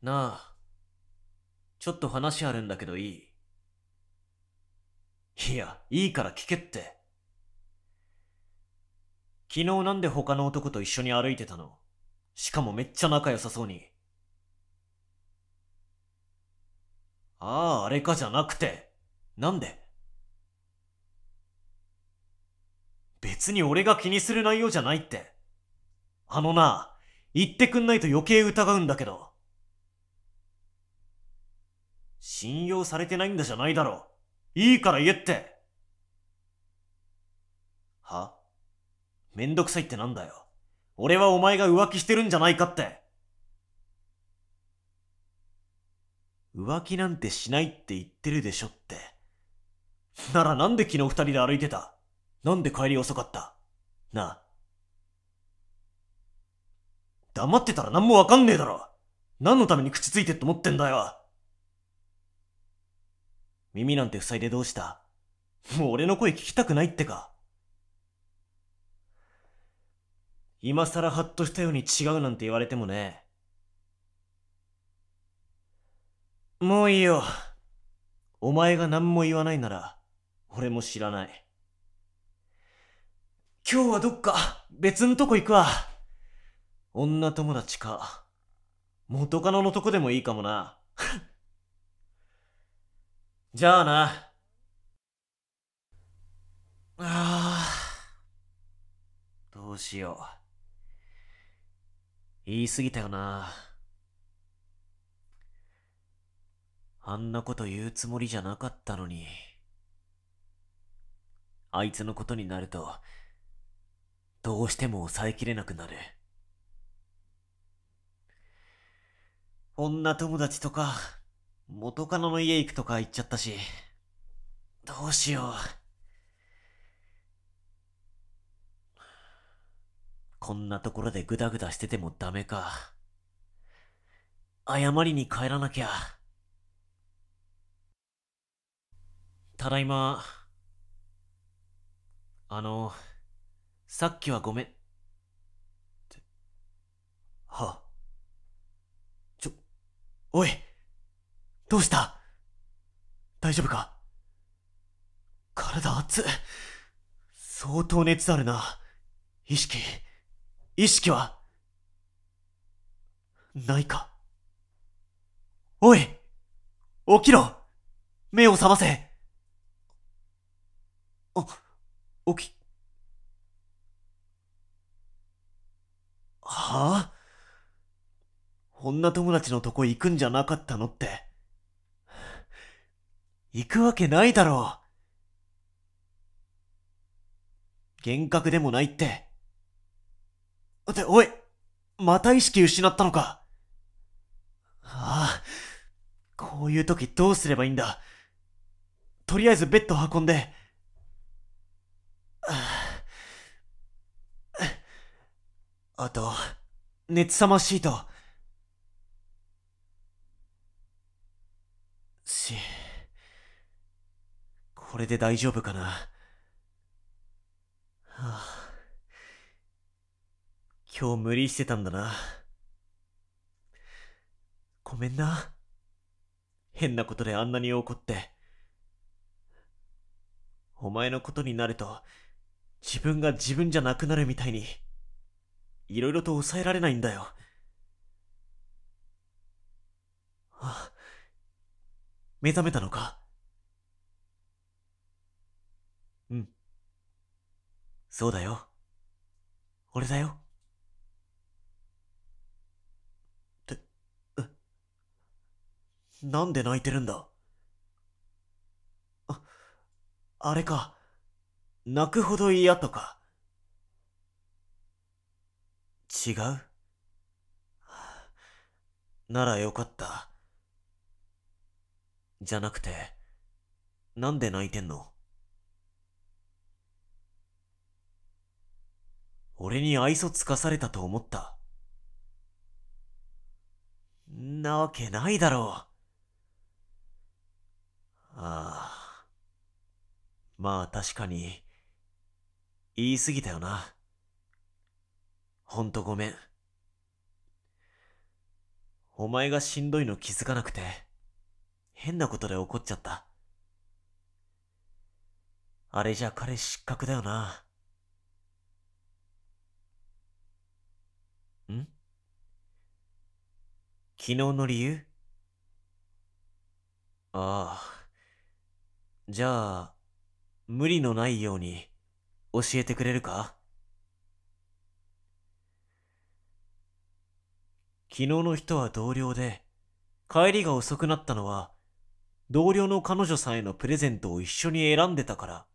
なあ、ちょっと話あるんだけどいい？いや、いいから聞けって。昨日なんで他の男と一緒に歩いてたの？しかもめっちゃ仲良さそうに。ああ、あれかじゃなくて、なんで？別に俺が気にする内容じゃないって。あのな、言ってくんないと余計疑うんだけど。信用されてないんだじゃないだろう。いいから言えって。は？めんどくさいってなんだよ。俺はお前が浮気してるんじゃないかって。浮気なんてしないって言ってるでしょって。ならなんで昨日二人で歩いてた？なんで帰り遅かった？なあ。黙ってたら何もわかんねえだろ。何のために口ついてって思ってんだよ。耳なんて塞いでどうした？もう俺の声聞きたくないってか。今更ハッとしたように違うなんて言われてもね。もういいよ。お前が何も言わないなら、俺も知らない。今日はどっか別んとこ行くわ。女友達か。元カノのとこでもいいかもな。じゃあな。ああ。どうしよう。言い過ぎたよな。あんなこと言うつもりじゃなかったのに。あいつのことになると、どうしても抑えきれなくなる。女友達とか、元カノの家行くとか言っちゃったし、どうしよう。こんなところでグダグダしててもダメか。謝りに帰らなきゃ。ただいま。あの、さっきはごめん。って、は。ちょ、おいどうした？大丈夫か？体熱相当熱あるな。意識、意識は？ないか？おい！起きろ！目を覚ませ！あ、起き、はあ？女友達のとこ行くんじゃなかったのって。行くわけないだろう。幻覚でもないって。って、おいまた意識失ったのかああ、こういう時どうすればいいんだ。とりあえずベッド運んで。あと、熱さまシート。し、これで大丈夫かな？はあ、今日無理してたんだな。ごめんな。変なことであんなに怒って。お前のことになると、自分が自分じゃなくなるみたいに、いろいろと抑えられないんだよ。あ、目覚めたのかうん。そうだよ。俺だよ。って、え、なんで泣いてるんだ？あ、あれか。泣くほど嫌とか。違う？ならよかった。じゃなくて、なんで泣いてんの？俺に愛想つかされたと思った。んなわけないだろう。ああ。まあ確かに、言い過ぎたよな。ほんとごめん。お前がしんどいの気づかなくて、変なことで怒っちゃった。あれじゃ彼失格だよな。ん？昨日の理由？ああ。じゃあ、無理のないように教えてくれるか？昨日の人は同僚で、帰りが遅くなったのは、同僚の彼女さんへのプレゼントを一緒に選んでたから。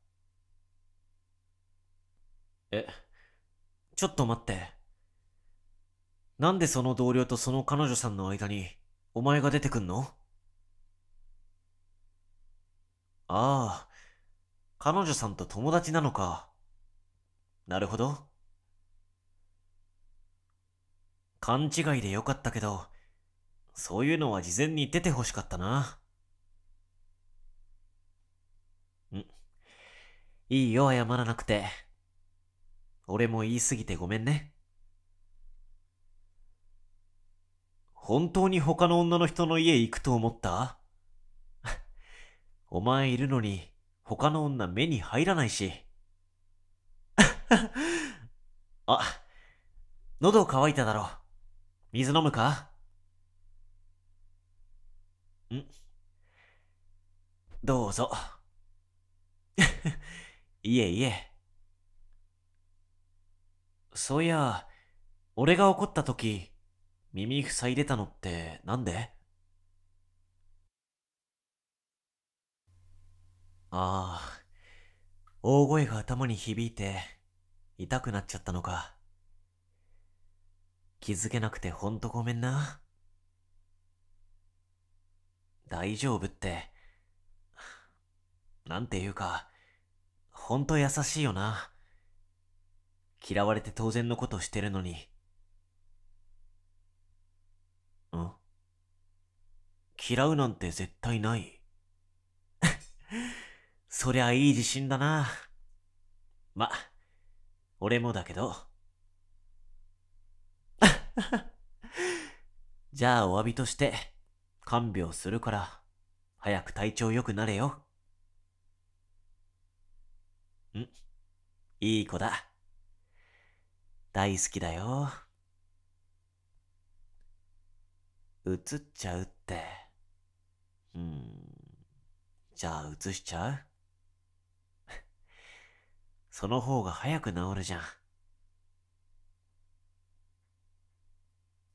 え、ちょっと待って。なんでその同僚とその彼女さんの間に、お前が出てくんの？ああ、彼女さんと友達なのか。なるほど。勘違いでよかったけど、そういうのは事前に出て欲しかったな。うん。いいよ、謝らなくて。俺も言いすぎてごめんね。本当に他の女の人の家行くと思った？お前いるのに他の女目に入らないし。あ、喉乾いただろ。水飲むか？ん？どうぞ。いえいえ。そういや、俺が怒った時、耳塞いでたのってなんで？ああ、大声が頭に響いて、痛くなっちゃったのか。気づけなくてほんとごめんな。大丈夫って、なんていうか、ほんと優しいよな。嫌われて当然のことしてるのに。ん嫌うなんて絶対ない。そりゃいい自信だな。ま、俺もだけど。じゃあお詫びとして、看病するから、早く体調良くなれよ。んいい子だ。大好きだよ。映っちゃうって。うん。じゃあ移しちゃう？その方が早く治るじゃん。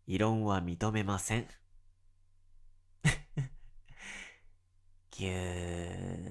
異論は認めません。ぎゅー